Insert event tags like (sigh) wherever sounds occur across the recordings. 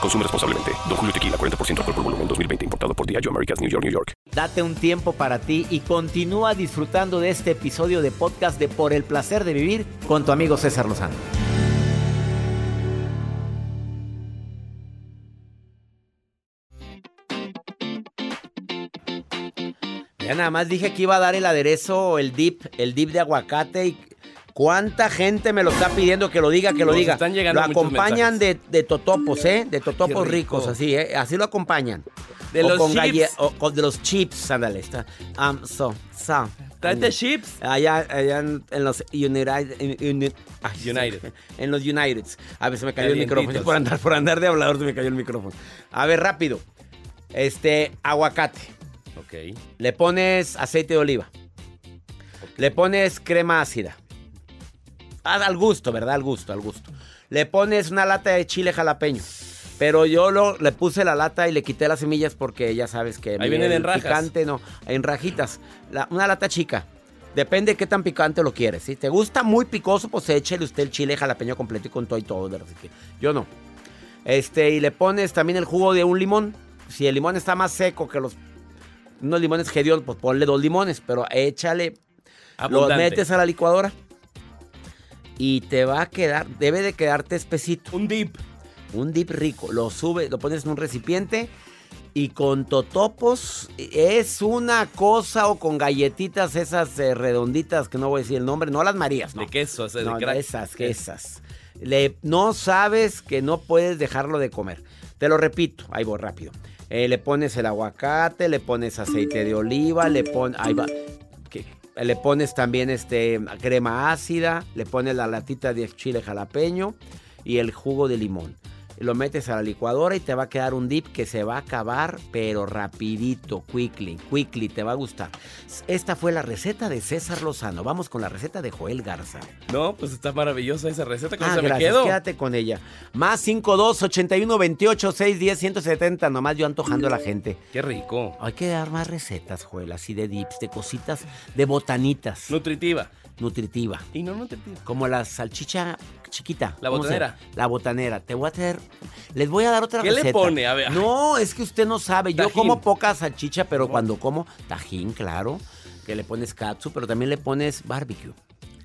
Consume responsablemente. Don Julio Tequila, 40% alcohol por volumen, 2020. Importado por Diageo Americas, New York, New York. Date un tiempo para ti y continúa disfrutando de este episodio de podcast de Por el Placer de Vivir con tu amigo César Lozano. Ya nada más dije que iba a dar el aderezo, el dip, el dip de aguacate y cuánta gente me lo está pidiendo que lo diga, que lo Nos diga. están llegando lo acompañan de, de totopos, ¿eh? De totopos ricos, así, ¿eh? Así lo acompañan. De O los con chips. o con de los chips, ándale. Está. Um, so, so. Chips. Allá, allá en, en los United, en, en- ay, United. (laughs) En los Uniteds. A ver, se me cayó el micrófono. (laughs) Por andar, por andar de hablador se me cayó el micrófono. A ver, rápido. Este, aguacate. Ok. Le pones aceite de oliva. Le pones crema ácida. Ah, Al gusto, ¿verdad? Al gusto, al gusto. Le pones una lata de chile jalapeño. Pero yo lo, le puse la lata y le quité las semillas porque ya sabes que... Ahí vienen en rajas. Picante no, en rajitas. La- una lata chica. Depende de qué tan picante lo quieres. Si te gusta muy picoso, pues échele usted el chile jalapeño completo y con todo y todo. ¿verdad? Así que yo no. Este, y le pones también el jugo de un limón. Si el limón está más seco que los unos limones Gedión, pues ponle dos limones, pero échale, Abundante. metes a la licuadora y te va a quedar, debe de quedarte espesito. Un dip. Un dip rico, lo sube, lo pones en un recipiente y con totopos es una cosa o con galletitas esas eh, redonditas que no voy a decir el nombre, no las Marías, no. De queso, No, crack. esas, esas. Le, no sabes que no puedes dejarlo de comer. Te lo repito, ahí voy rápido. Eh, le pones el aguacate, le pones aceite de oliva, le pones. Ahí va. Le pones también este, crema ácida, le pones la latita de chile jalapeño y el jugo de limón. Lo metes a la licuadora y te va a quedar un dip que se va a acabar, pero rapidito, quickly, quickly, te va a gustar. Esta fue la receta de César Lozano. Vamos con la receta de Joel Garza. No, pues está maravillosa esa receta. ¿Cómo Ah, se me gracias. quedó? Quédate con ella. Más 52 81 28 610 170. Nomás yo antojando a la gente. Qué rico. Hay que dar más recetas, Joel, así de dips, de cositas, de botanitas. Nutritiva. Nutritiva. Y no nutritiva. Como la salchicha chiquita. La ¿Cómo se botanera. La botanera. Te voy a traer. Les voy a dar otra ¿Qué le receta. pone? A ver. No, es que usted no sabe. Yo como poca salchicha, pero cuando como tajín, claro. Que le pones katsu, pero también le pones barbecue.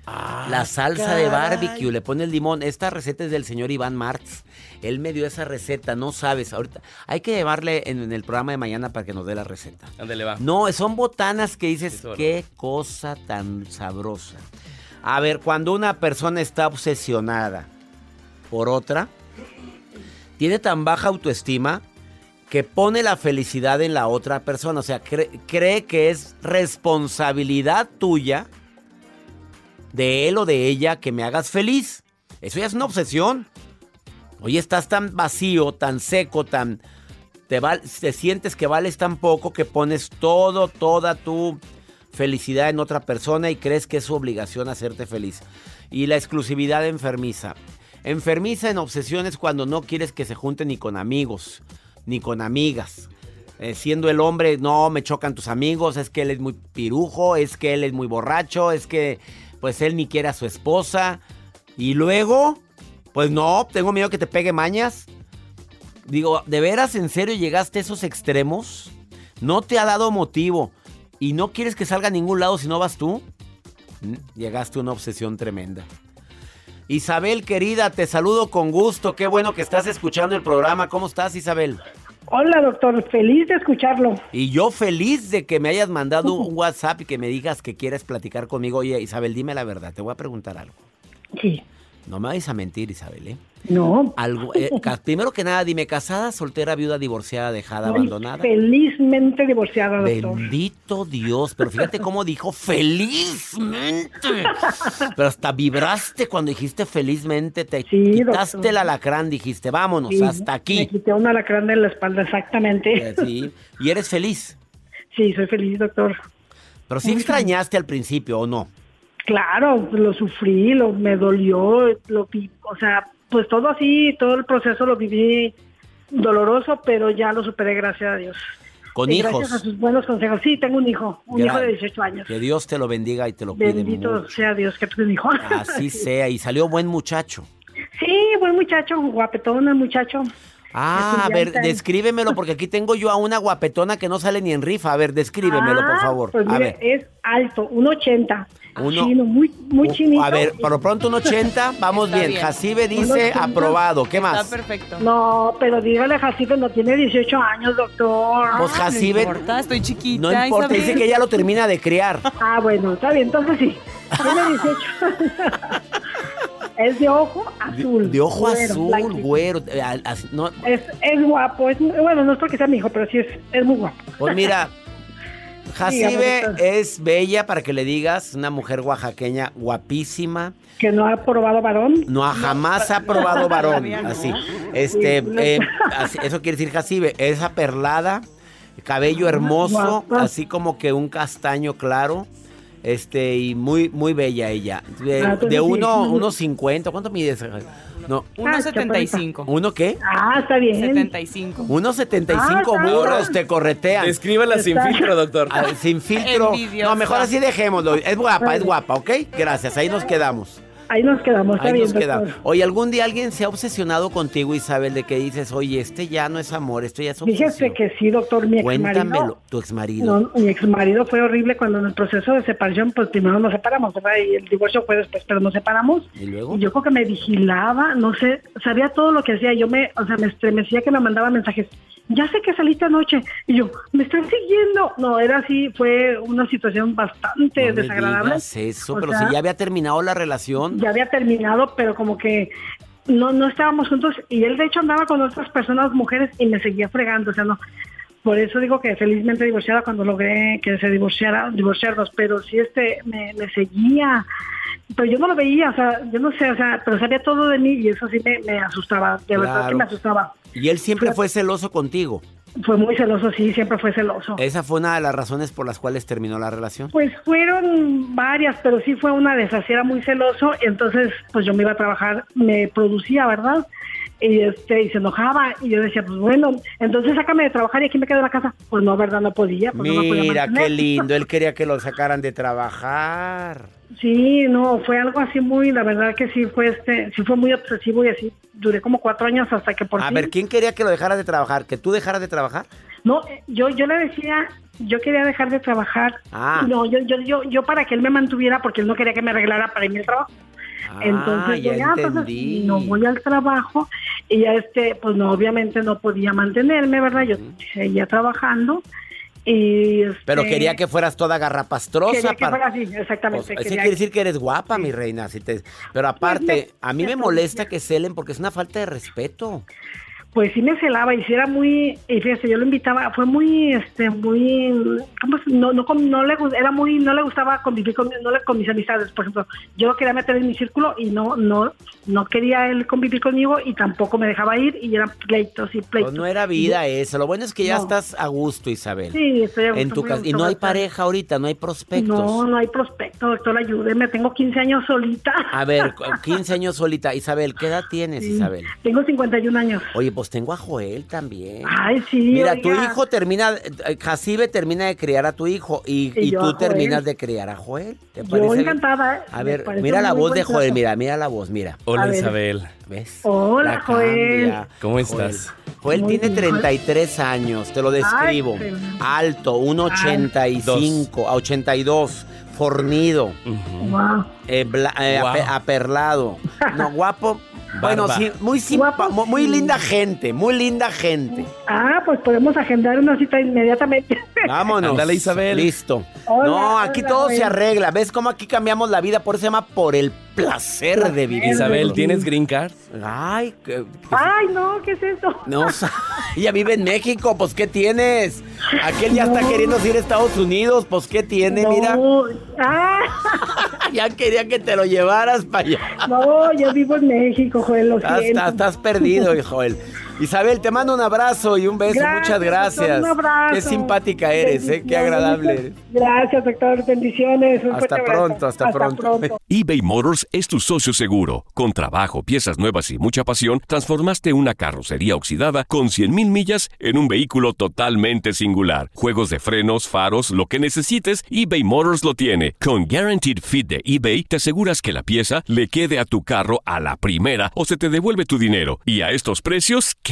La salsa de Ah, barbecue, le pone el limón. Esta receta es del señor Iván Marx. Él me dio esa receta, no sabes. Ahorita hay que llevarle en, en el programa de mañana para que nos dé la receta. Ándale, va. No, son botanas que dices, Eso, qué cosa tan sabrosa. A ver, cuando una persona está obsesionada por otra, tiene tan baja autoestima que pone la felicidad en la otra persona. O sea, cre- cree que es responsabilidad tuya de él o de ella que me hagas feliz. Eso ya es una obsesión. Oye, estás tan vacío, tan seco, tan... Te, sientes que vales tan poco que pones todo, toda tu felicidad en otra persona y crees que es su obligación hacerte feliz. Y la exclusividad enfermiza. Enfermiza en obsesiones cuando no quieres que se junten ni con amigos, ni con amigas. Eh, siendo el hombre, no, me chocan tus amigos, es que él es muy pirujo, es que él es muy borracho, es que pues él ni quiere a su esposa. Y luego, pues no, tengo miedo que te pegue mañas. Digo, ¿de veras en serio llegaste a esos extremos? ¿No te ha dado motivo? ¿Y no quieres que salga a ningún lado si no vas tú? Mm, Llegaste a una obsesión tremenda. Isabel, querida, te saludo con gusto. Qué bueno que estás escuchando el programa. ¿Cómo estás, Isabel? Hola, doctor. Feliz de escucharlo. Y yo feliz de que me hayas mandado un WhatsApp y que me digas que quieres platicar conmigo. Oye, Isabel, dime la verdad, te voy a preguntar algo. Sí. No me vayas a mentir, Isabel, ¿eh? No. Algo, eh, (laughs) primero que nada, dime, casada, soltera, viuda, divorciada, dejada, abandonada. Felizmente divorciada, doctor. Bendito Dios, pero fíjate cómo dijo felizmente. (laughs) Pero hasta vibraste cuando dijiste felizmente, te Sí, quitaste doctor. el alacrán, dijiste, vámonos, Sí, hasta Me aquí. quité un alacrán de la espalda, exactamente. Eh, Sí, (laughs) y eres feliz. Sí, soy feliz, doctor. Pero sí extrañaste al principio, ¿o no? Claro, lo sufrí, lo, me dolió, lo o sea, pues todo así, todo el proceso lo viví doloroso, pero ya lo superé, gracias a Dios. Con Y hijos. Gracias a sus buenos consejos. Sí, tengo un hijo, un hijo de 18 años. Que Dios te lo bendiga y te lo cuide Bendito mucho. sea Dios que tu hijo. (laughs) Así sea, y salió buen muchacho. Sí, buen muchacho, guapetón el muchacho. Ah, a ver, descríbemelo, porque aquí tengo yo a una guapetona que no sale ni en rifa. A ver, descríbemelo, por Ah, favor. Pues a ver. es alto, 1.80. Uno- Chino, muy, muy chinito. A ver, por lo pronto un 80, (laughs) vamos Está bien. bien. Jacibe dice 1.80. aprobado. ¿Qué Está más? perfecto. No, pero dígale a Jacibe, no tiene 18 años, doctor. Pues Ah, Jacibe, No importa, estoy chiquita. no importa, Isabel. dice que ya lo termina de criar. Ah, bueno, está bien, entonces sí. Tiene 18. (laughs) es de ojo azul. De ojo güero, azul, blanquito. güero. eh, no, Es, es guapo, es, bueno, no es porque sea mi hijo, pero sí es, es muy guapo. pues mira, Jacibe es bella para que le digas, una mujer oaxaqueña guapísima. Que no ha probado varón. No, jamás ha probado varón. no. Así. Este, eh, así- eso quiere decir Jacibe, esa perlada, cabello hermoso, guapa. así como que un castaño claro. Este, y muy, muy bella ella. De, Ah, de sí. uno, unos 50. ¿Cuánto mides? No. 1.75. ¿Uno qué? Ah, está bien. 75. Unos 75 Ah, burros te corretean. Descríbela sin filtro, doctor. Ah, sin filtro. Envidiosa. No, mejor así dejémoslo. Es guapa, es guapa, ¿ok? Gracias, ahí nos quedamos. Ahí nos quedamos, Ahí nos quedamos. Oye, ¿algún día alguien se ha obsesionado contigo, Isabel, de que dices, oye, este ya no es amor, esto ya es obsesión? Fíjese que sí, doctor, mi ex Cuéntamelo, tu ex marido. No, mi ex marido fue horrible cuando en el proceso de separación, pues primero nos separamos, ¿verdad? Y el divorcio fue después, pero nos separamos. ¿Y luego? Y yo creo que me vigilaba, no sé, sabía todo lo que hacía. Yo me, o sea, me estremecía que me mandaba mensajes. Ya sé que saliste anoche. Y yo, me están siguiendo. No, era así, fue una situación bastante No me desagradable. digas eso, O pero sea, si ya había terminado la relación. ya había terminado, pero como que no, no estábamos juntos y él de hecho andaba con otras personas, mujeres, y me seguía fregando, o sea, no. Por eso digo que felizmente divorciada cuando logré que se divorciara, divorciarnos, pero sí este me, me seguía, pero yo no lo veía, o sea, yo no sé, o sea, pero sabía todo de mí y eso sí me, me asustaba, de verdad que me asustaba. Y él siempre fue celoso contigo. Fue muy celoso, sí, siempre fue celoso. Esa fue una de las razones por las cuales terminó la relación. Pues fueron varias, pero sí fue una de esas, era muy celoso, entonces pues yo me iba a trabajar, me producía, ¿verdad? Y este, y se enojaba, y yo decía, pues bueno, entonces sácame de trabajar y aquí me quedo en la casa. Pues no, ¿verdad? No podía, pues no me podía Mira, qué (laughs) lindo. Él quería que lo sacaran de trabajar. Sí, no, fue algo así muy, la verdad que sí fue este, sí fue muy obsesivo y así duré como cuatro años hasta que por A fin. ver, ¿quién quería que lo dejaras de trabajar? ¿Que tú dejaras de trabajar? No, eh, yo, yo le decía, yo quería dejar de trabajar. Ah. No, yo, yo, yo, yo para que él me mantuviera porque él no quería que me arreglara para irme al trabajo. Ah, Entonces, ya yo, ah, pues, no voy al trabajo y ya este, pues no, obviamente no podía mantenerme, ¿verdad? Yo seguía trabajando y este, Pero quería que fueras toda garrapastrosa. quería que para- fuera así, exactamente. Pues, eso quiere decir que eres guapa, mi reina. si te- Pero aparte, a mí me molesta que celen porque es una falta de respeto. Pues sí me celaba y sí era muy, y fíjese, yo lo invitaba, fue muy, este, muy, ¿cómo se- no, no, no le, era muy, no le gustaba convivir con, no le- con mis amistades, por ejemplo, yo lo quería meter en mi círculo y no, no, no quería él convivir conmigo y tampoco me dejaba ir y eran pleitos y Pues pleitos. no era vida eso. Lo bueno es que ya No. estás a gusto, Isabel. Sí, estoy a en gusto, tu muy a casa. Y no hay pareja ahorita, no hay prospectos. No, no hay prospecto, doctor, ayúdeme, tengo 15 años solita. A ver, cu- (laughs) 15 años solita. Isabel, ¿qué edad tienes, Sí, Isabel? Tengo 51 años. Oye, pues tengo a Joel también. Ay, sí, Mira, oiga. tu hijo termina, eh, Jacibe termina de criar a tu hijo y, Y y yo tú Joel. terminas de criar a Joel. ¿Te Yo bien? encantada, ¿eh? A ver, mira la voz de Joel, mira, mira la voz, mira. Hola, A. Isabel. ¿Ves? Hola, La Joel. ¿Cómo Joel. estás? Joel Muy tiene bien, Joel. 33 años, te lo describo. Ay, Alto, 1,85, a 82, fornido, Ujú. Wow. eh, bla- eh, Wow. aperlado. (laughs) No, guapo, Bueno, sí, muy, simpa- muy sí. linda gente, muy linda gente. Ah, pues podemos agendar una cita inmediatamente. (laughs) Vámonos. Ándale, Isabel. Listo. Hola, no, aquí hola, todo se arregla. ¿Ves cómo aquí cambiamos la vida? Por eso se llama por el placer de vivir. Isabel, ¿tienes green card? Ay, que, Ay, no, ¿qué es eso? no, (laughs) ella vive en México, pues ¿qué tienes? Aquel ya está queriendo ir a Estados Unidos, pues ¿qué tiene? Mira, ah, (laughs) ya quería que te lo llevaras para allá. no, yo vivo en México, Joel, lo Estás, siento. estás- estás perdido, Joel. Isabel, te mando un abrazo y un beso. Gracias, Muchas gracias. doctor, un abrazo. Qué simpática eres, ¿eh? Qué agradable. Gracias, doctor. Bendiciones. Un Hasta pronto, hasta pronto. (laughs) eBay Motors es tu socio seguro. Con trabajo, piezas nuevas y mucha pasión, transformaste una carrocería oxidada con 100.000 millas en un vehículo totalmente singular. Juegos de frenos, faros, lo que necesites, eBay Motors lo tiene. Con Guaranteed Fit de eBay, te aseguras que la pieza le quede a tu carro a la primera o se te devuelve tu dinero. Y a estos precios, ¿qué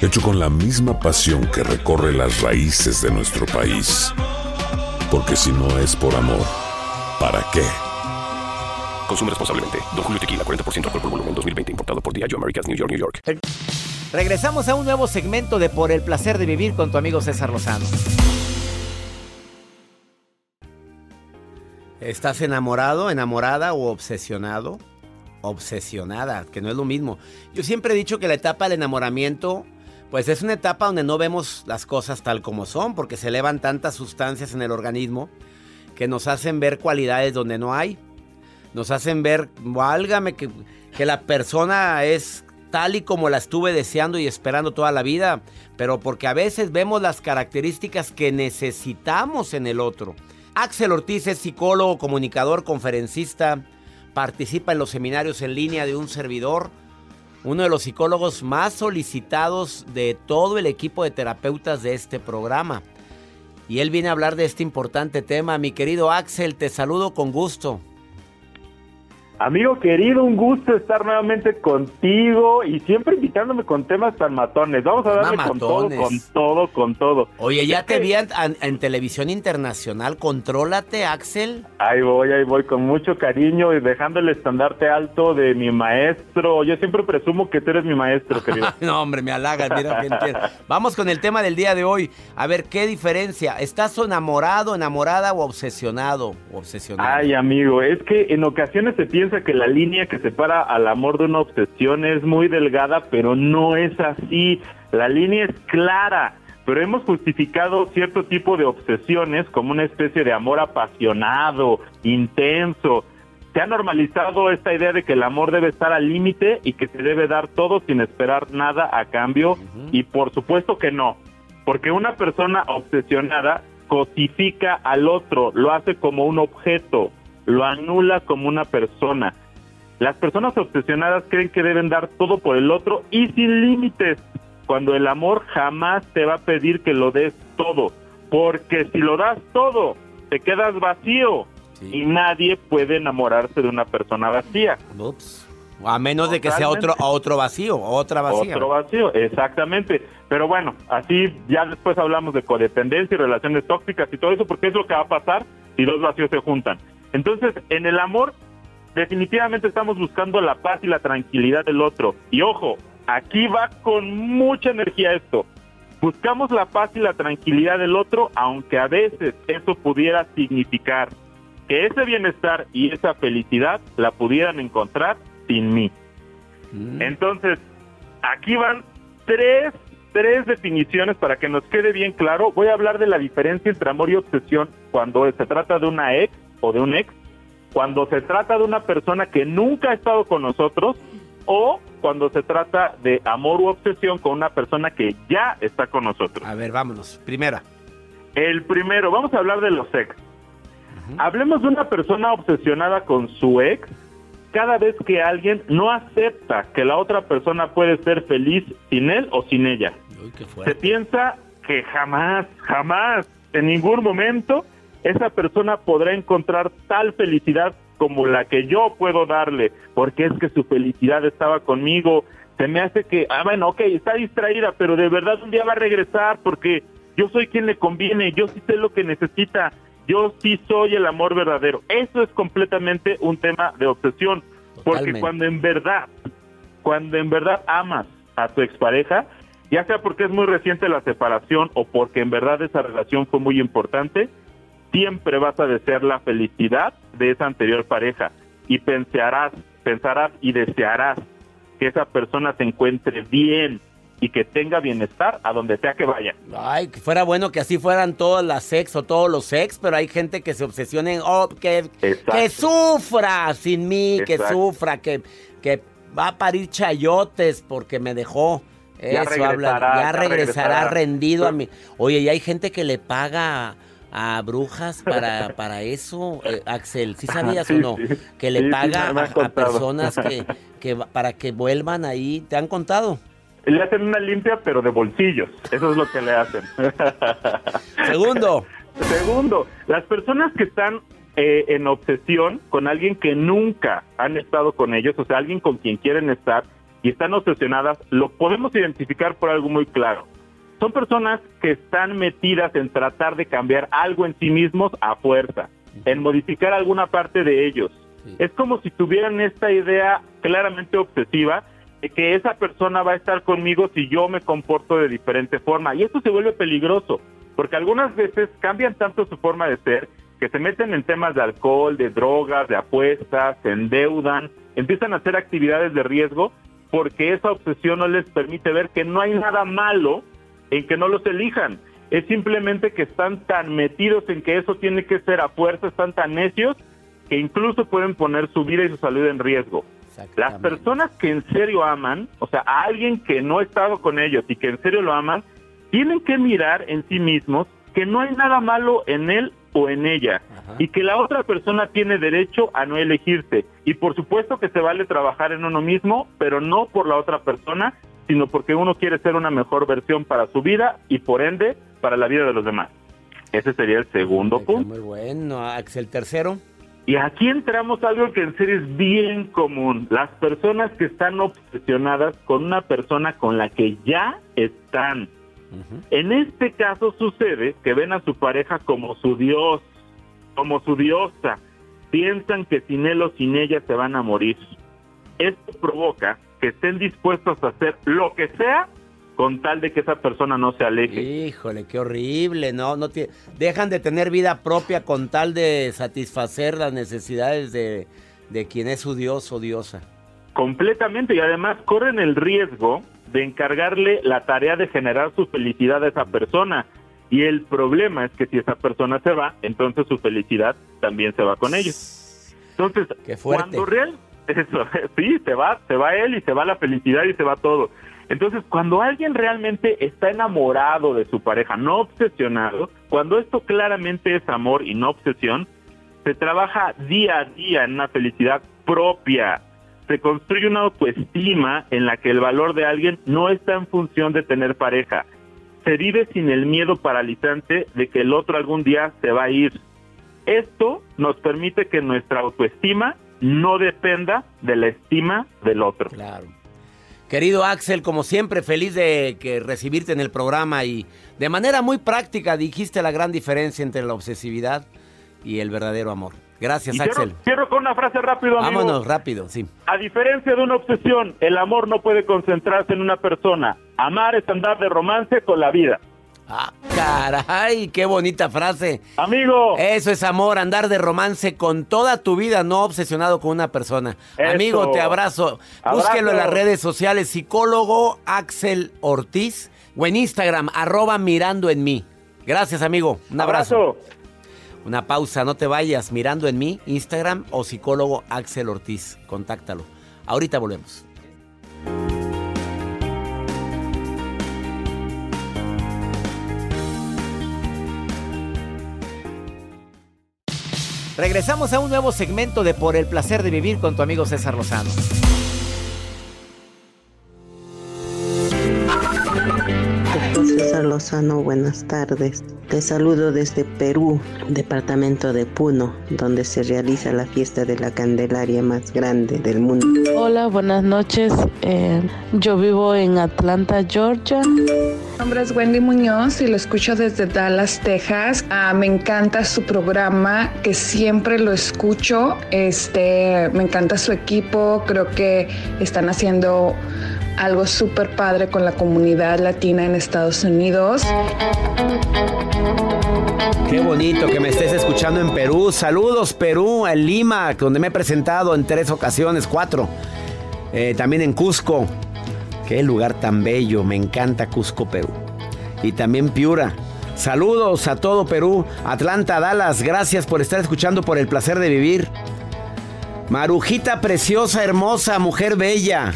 hecho con la misma pasión que recorre las raíces de nuestro país. Porque si no es por amor, ¿para qué? Consume responsablemente. Don Julio Tequila, 40% alcohol por volumen, 2020. Importado por Diageo Americas, New York, New York. Regresamos a un nuevo segmento de Por el placer de vivir con tu amigo César Lozano. ¿Estás enamorado, enamorada o obsesionado? Obsesionada, que no es lo mismo. Yo siempre he dicho que la etapa del enamoramiento, pues es una etapa donde no vemos las cosas tal como son, porque se elevan tantas sustancias en el organismo que nos hacen ver cualidades donde no hay. Nos hacen ver, válgame, que, que la persona es tal y como la estuve deseando y esperando toda la vida, pero porque a veces vemos las características que necesitamos en el otro. Axel Ortiz es psicólogo, comunicador, conferencista, participa en los seminarios en línea de un servidor, uno de los psicólogos más solicitados de todo el equipo de terapeutas de este programa. Y él viene a hablar de este importante tema. Mi querido Axel, te saludo con gusto. Amigo querido, un gusto estar nuevamente contigo y siempre invitándome con temas tan matones. Vamos a darle con todo, con todo, con todo. Oye, ya te vi en, televisión internacional. Contrólate, Axel. Ahí voy, ahí voy, con mucho cariño y dejando el estandarte alto de mi maestro. Yo siempre presumo que tú eres mi maestro, querido. (laughs) no, hombre, me halagas, mira quién. Vamos con el tema del día de hoy. A ver, ¿qué diferencia? ¿Estás enamorado, enamorada o obsesionado? Obsesionado. Ay, amigo, es que en ocasiones se piensa que la línea que separa al amor de una obsesión es muy delgada, pero no es así. La línea es clara, pero hemos justificado cierto tipo de obsesiones como una especie de amor apasionado, intenso. Se ha normalizado esta idea de que el amor debe estar al límite y que se debe dar todo sin esperar nada a cambio, y por supuesto que no. Porque una persona obsesionada cosifica al otro, lo hace como un objeto, lo anula como una persona. Las personas obsesionadas creen que deben dar todo por el otro y sin límites, cuando el amor jamás te va a pedir que lo des todo, porque si lo das todo, te quedas vacío Sí. y nadie puede enamorarse de una persona vacía. Ups. A menos de que sea otro, otro vacío, otra vacía. Otro vacío, exactamente. Pero bueno, así ya después hablamos de codependencia y relaciones tóxicas y todo eso, porque es lo que va a pasar si dos vacíos se juntan. Entonces, en el amor, definitivamente estamos buscando la paz y la tranquilidad del otro. Y ojo, aquí va con mucha energía esto. Buscamos la paz y la tranquilidad del otro, aunque a veces eso pudiera significar que ese bienestar y esa felicidad la pudieran encontrar sin mí. Mm. Entonces, aquí van tres, tres definiciones para que nos quede bien claro. Voy a hablar de la diferencia entre amor y obsesión cuando se trata de una ex o de un ex, cuando se trata de una persona que nunca ha estado con nosotros o cuando se trata de amor u obsesión con una persona que ya está con nosotros. A ver, vámonos. Primera. El primero, vamos a hablar de los ex. Hablemos de una persona obsesionada con su ex cada vez que alguien no acepta que la otra persona puede ser feliz sin él o sin ella. Uy, qué Se piensa que jamás, jamás, en ningún momento, esa persona podrá encontrar tal felicidad como la que yo puedo darle, porque es que su felicidad estaba conmigo. Se me hace que, ah, bueno, ok, está distraída, pero de verdad un día va a regresar porque yo soy quien le conviene, yo sí sé lo que necesita, yo sí soy el amor verdadero. Eso es completamente un tema de obsesión, porque cuando en verdad, cuando en verdad amas a tu expareja, ya sea porque es muy reciente la separación o porque en verdad esa relación fue muy importante, siempre vas a desear la felicidad de esa anterior pareja y pensarás, pensarás y desearás que esa persona se encuentre bien y que tenga bienestar a donde sea que vaya. Ay, que fuera bueno que así fueran todas las ex o todos los ex, pero hay gente que se obsesiona en, oh, que, que sufra sin mí, que Exacto. sufra, que, que va a parir chayotes porque me dejó. Ya Eso habla, regresará, ya ya regresará regresará. rendido a mí. Oye, y hay gente que le paga a brujas para, para eso, eh, Axel, ¿sí sabías Sí, o no? sí. Que le Sí, paga a, a personas que, (laughs) que para que vuelvan ahí, ¿te han contado? Le hacen una limpia, pero de bolsillos. Eso es lo que le hacen. (laughs) Segundo. Segundo, las personas que están eh, en obsesión con alguien que nunca han estado con ellos, o sea, alguien con quien quieren estar y están obsesionadas, lo podemos identificar por algo muy claro. Son personas que están metidas en tratar de cambiar algo en sí mismos a fuerza, en modificar alguna parte de ellos. Sí. Es como si tuvieran esta idea claramente obsesiva de que esa persona va a estar conmigo si yo me comporto de diferente forma. Y esto se vuelve peligroso, porque algunas veces cambian tanto su forma de ser que se meten en temas de alcohol, de drogas, de apuestas, se endeudan, empiezan a hacer actividades de riesgo porque esa obsesión no les permite ver que no hay nada malo en que no los elijan. Es simplemente que están tan metidos en que eso tiene que ser a fuerza, están tan necios que incluso pueden poner su vida y su salud en riesgo. Las personas que en serio aman, o sea, a alguien que no ha estado con ellos y que en serio lo aman, tienen que mirar en sí mismos que no hay nada malo en él o en ella Ajá. y que la otra persona tiene derecho a no elegirse. Y por supuesto que se vale trabajar en uno mismo, pero no por la otra persona, sino porque uno quiere ser una mejor versión para su vida y por ende para la vida de los demás. Ese sería el segundo Está punto. Muy bueno, Axel. Tercero. Y aquí entramos a algo que en serio es bien común. Las personas que están obsesionadas con una persona con la que ya están. En este caso sucede que ven a su pareja como su dios, como su diosa. Piensan que sin él o sin ella se van a morir. Esto provoca que estén dispuestos a hacer lo que sea con tal de que esa persona no se aleje. Híjole, qué horrible, ¿no? no tie- Dejan de tener vida propia con tal de satisfacer las necesidades de, de quien es su dios o diosa. Completamente y además corren el riesgo de encargarle la tarea de generar su felicidad a esa persona. Y el problema es que si esa persona se va, entonces su felicidad también se va con ellos. Entonces, Qué fuerte. cuando real, eso, (laughs) sí, se va, se va él y se va la felicidad y se va todo. Entonces, cuando alguien realmente está enamorado de su pareja, no obsesionado, cuando esto claramente es amor y no obsesión, se trabaja día a día en una felicidad propia. Se construye una autoestima en la que el valor de alguien no está en función de tener pareja. Se vive sin el miedo paralizante de que el otro algún día se va a ir. Esto nos permite que nuestra autoestima no dependa de la estima del otro. Claro. Querido Axel, como siempre, feliz de que recibirte en el programa y de manera muy práctica dijiste la gran diferencia entre la obsesividad y el verdadero amor. Gracias, Y cierro, Axel. cierro con una frase rápido, amigo. Vámonos, rápido, sí. A diferencia de una obsesión, el amor no puede concentrarse en una persona. Amar es andar de romance con la vida. Ah, caray, qué bonita frase. Amigo, Eso es amor, andar de romance con toda tu vida, no obsesionado con una persona. Eso. Amigo, te abrazo. Abrazo. Búsquelo en las redes sociales, psicólogo Axel Ortiz, o en Instagram, arroba mirando en mí. Gracias, amigo. Un abrazo. Una pausa, no te vayas. Mirando en mí, Instagram o psicólogo Axel Ortiz. Contáctalo. Ahorita volvemos. Regresamos a un nuevo segmento de Por el placer de vivir con tu amigo César Lozano. Lozano, buenas tardes. Te saludo desde Perú, departamento de Puno, donde se realiza la fiesta de la Candelaria más grande del mundo. Hola, buenas noches. Eh, yo vivo en Atlanta, Georgia. Mi nombre es Wendy Muñoz y lo escucho desde Dallas, Texas. Ah, me encanta su programa, siempre lo escucho. Este, me encanta su equipo. Creo que están haciendo algo súper padre con la comunidad latina en Estados Unidos. Qué bonito que me estés escuchando en Perú. Saludos, Perú, en Lima, donde me he presentado en tres ocasiones, cuatro. Eh, también en Cusco. Qué lugar tan bello. Me encanta Cusco, Perú. Y también Piura. Saludos a todo Perú. Atlanta, Dallas. Gracias por estar escuchando por el placer de vivir. Marujita preciosa, hermosa, mujer bella.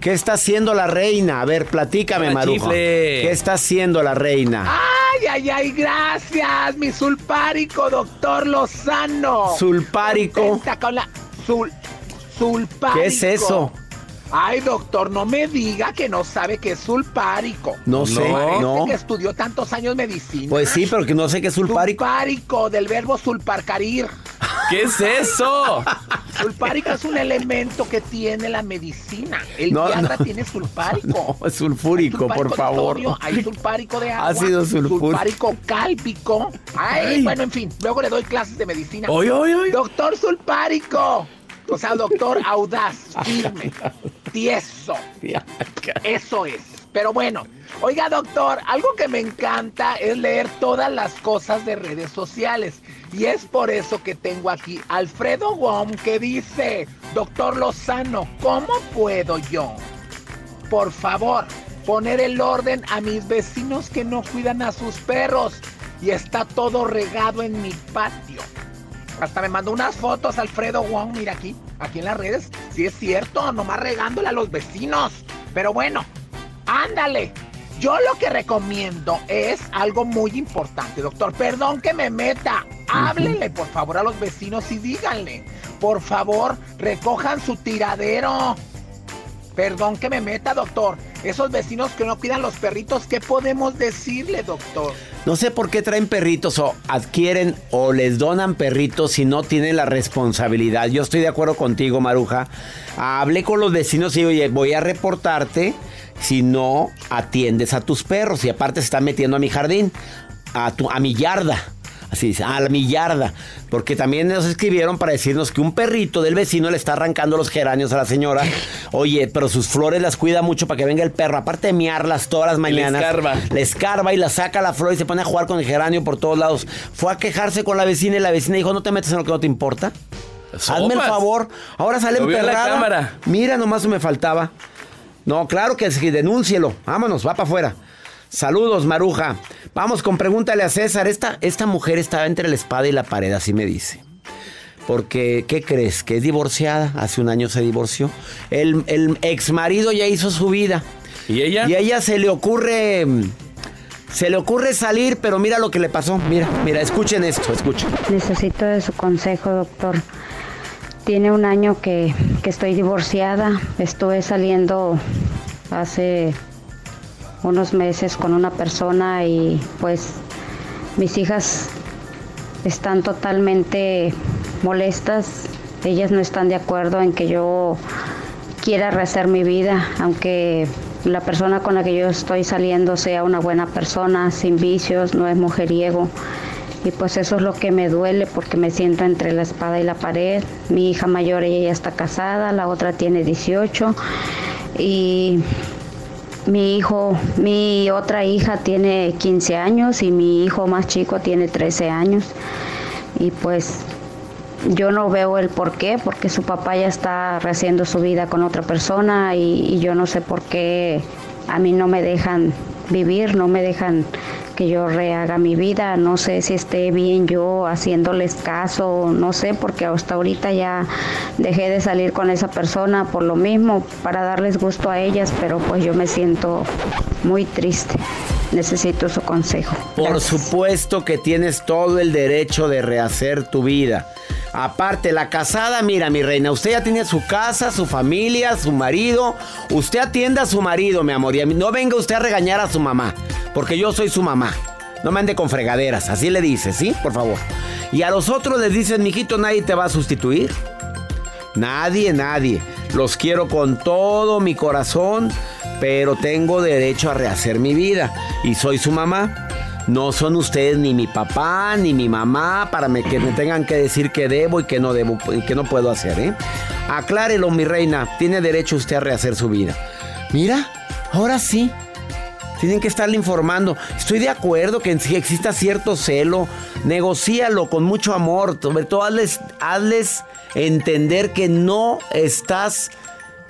¿Qué está haciendo la reina? A ver, platícame, Maruja. ¿Qué está haciendo la reina? Ay, ay, ay, gracias, mi sulpárico, doctor Lozano. Sulpárico. Con la sul, sulpárico. ¿Qué es eso? Ay, doctor, no me diga que no sabe qué es sulpárico. No sé, Parece no. que estudió tantos años medicina. Pues sí, pero que no sé qué es sulpárico. Sulpárico, del verbo sulparcarir. ¿Qué es eso? (laughs) Sulpárico es un elemento que tiene la medicina. El No, Viagra no. tiene sulpárico. (laughs) No, es sulfúrico, por favor. sodio, Hay sulpárico de agua. Ácido sulfúrico. Sulpárico cálpico. Ay, bueno, en fin. Luego le doy clases de medicina. Oy, oy, oy. Doctor sulpárico. O sea, doctor audaz, (laughs) firme, tieso. Eso es. Pero bueno, oiga doctor, algo que me encanta es leer todas las cosas de redes sociales. Y es por eso que tengo aquí Alfredo Wong que dice, doctor Lozano, ¿cómo puedo yo, por favor, poner el orden a mis vecinos que no cuidan a sus perros? Y está todo regado en mi patio. Hasta me mandó unas fotos Alfredo Wong, mira aquí, aquí en las redes. Sí es cierto, nomás regándole a los vecinos. Pero bueno, ándale. Yo lo que recomiendo es algo muy importante, doctor. Perdón que me meta. Háblenle, por favor, a los vecinos y díganle. Por favor, recojan su tiradero. Perdón que me meta, doctor. Esos vecinos que no cuidan los perritos, ¿qué podemos decirle, doctor? No sé por qué traen perritos o adquieren o les donan perritos si no tienen la responsabilidad. Yo estoy de acuerdo contigo, Maruja. Hablé con los vecinos y oye, voy a reportarte si no atiendes a tus perros y aparte se están metiendo a mi jardín, a, tu, a mi yarda. Así dice, a mi yarda. Porque también nos escribieron para decirnos que un perrito del vecino le está arrancando los geranios a la señora. Oye, pero sus flores las cuida mucho para que venga el perro. Aparte de miarlas todas las le mañanas. escarba. Le escarba y la saca la flor y se pone a jugar con el geranio por todos lados. Fue a quejarse con la vecina y la vecina dijo, no te metes en lo que no te importa. Hazme el favor. Ahora sale la emperrada. Mira, nomás me faltaba. No, claro que sí, denúncielo. Vámonos, va para afuera. Saludos, Maruja. Vamos con pregúntale a César. Esta, esta mujer estaba entre la espada y la pared, así me dice. Porque, ¿qué crees? Que es divorciada. Hace un año se divorció. El, el ex marido ya hizo su vida. ¿Y ella? Y a ella se le ocurre. Se le ocurre salir, pero mira lo que le pasó. Mira, mira, escuchen esto, escuchen. Necesito de su consejo, doctor. Tiene un año que, que estoy divorciada. Estuve saliendo hace unos meses con una persona y pues mis hijas están totalmente molestas. Ellas no están de acuerdo en que yo quiera rehacer mi vida, aunque la persona con la que yo estoy saliendo sea una buena persona, sin vicios, no es mujeriego. Y pues eso es lo que me duele porque me siento entre la espada y la pared. Mi hija mayor, ella ya está casada, la otra tiene 18 y mi hijo, mi otra hija tiene 15 años y mi hijo más chico tiene 13 años. Y pues yo no veo el por qué, porque su papá ya está rehaciendo su vida con otra persona y, y yo no sé por qué a mí no me dejan vivir, no me dejan que yo rehaga mi vida, no sé si esté bien yo haciéndoles caso, no sé, porque hasta ahorita ya dejé de salir con esa persona por lo mismo, para darles gusto a ellas, pero pues yo me siento muy triste, necesito su consejo. Por supuesto que tienes todo el derecho de rehacer tu vida. Aparte, la casada, mira, mi reina, usted ya tiene su casa, su familia, su marido. Usted atienda a su marido, mi amor. Y no venga usted a regañar a su mamá, porque yo soy su mamá. No me ande con fregaderas, así le dice, ¿sí? Por favor. Y a los otros les dicen, mijito, nadie te va a sustituir. Nadie, nadie. Los quiero con todo mi corazón, pero tengo derecho a rehacer mi vida. Y soy su mamá. No son ustedes ni mi papá ni mi mamá para que me tengan que decir que debo y que no debo y que no puedo hacer, ¿eh? Aclárelo, mi reina. Tiene derecho usted a rehacer su vida. Mira, ahora sí. Tienen que estarle informando. Estoy de acuerdo que si exista cierto celo, negocíalo con mucho amor. Sobre todo, hazles, hazles entender que no estás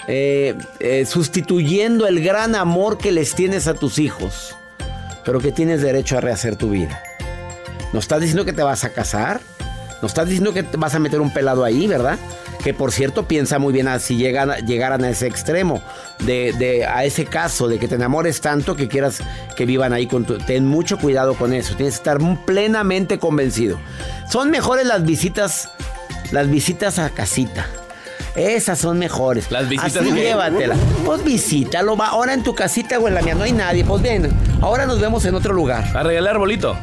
eh, eh, sustituyendo el gran amor que les tienes a tus hijos, pero que tienes derecho a rehacer tu vida. ¿No estás diciendo que te vas a casar? ¿No estás diciendo que te vas a meter un pelado ahí, verdad? Que por cierto piensa muy bien si llegan, llegaran a ese extremo, de, de- a ese caso, de que te enamores tanto que quieras que vivan ahí con tu... Ten mucho cuidado con eso, tienes que estar plenamente convencido. Son mejores las visitas, las visitas a casita. Esas son mejores. Las visitas Así llévatela. Pues visítalo. Va ahora en tu casita o en la mía. No hay nadie. Pues ven. Ahora nos vemos en otro lugar. A regalar bolito.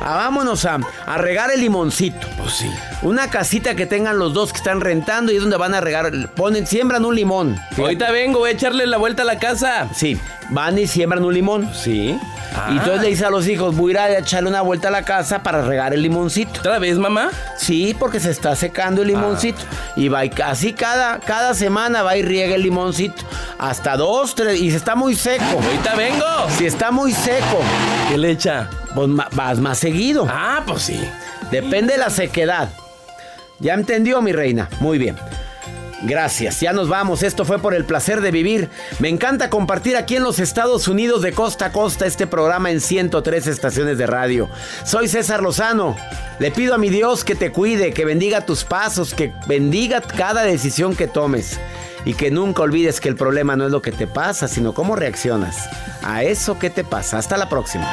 Ah, vámonos a, a regar el limoncito. Pues sí. Una casita que tengan los dos que están rentando y es donde van a regar. Ponen, siembran un limón. Ahorita vengo, voy a echarle la vuelta a la casa. Sí, van y siembran un limón. Sí. Y entonces le dice a los hijos, voy a ir a echarle una vuelta a la casa para regar el limoncito. ¿Otra vez, mamá? Sí, porque se está secando el limoncito. Y va y así cada, cada semana va y riega el limoncito. Hasta dos, tres. Y se está muy seco. Ahorita vengo. Si está muy seco. ¿Qué le echa? Pues ma- vas más seguido. Ah, pues sí. Depende de la sequedad. ¿Ya entendió, mi reina? Muy bien. Gracias, ya nos vamos. Esto fue por el placer de vivir. Me encanta compartir aquí en los Estados Unidos de costa a costa este programa en 103 estaciones de radio. Soy César Lozano. Le pido a mi Dios que te cuide, que bendiga tus pasos, que bendiga cada decisión que tomes. Y que nunca olvides que el problema no es lo que te pasa, sino cómo reaccionas a eso que te pasa. Hasta la próxima.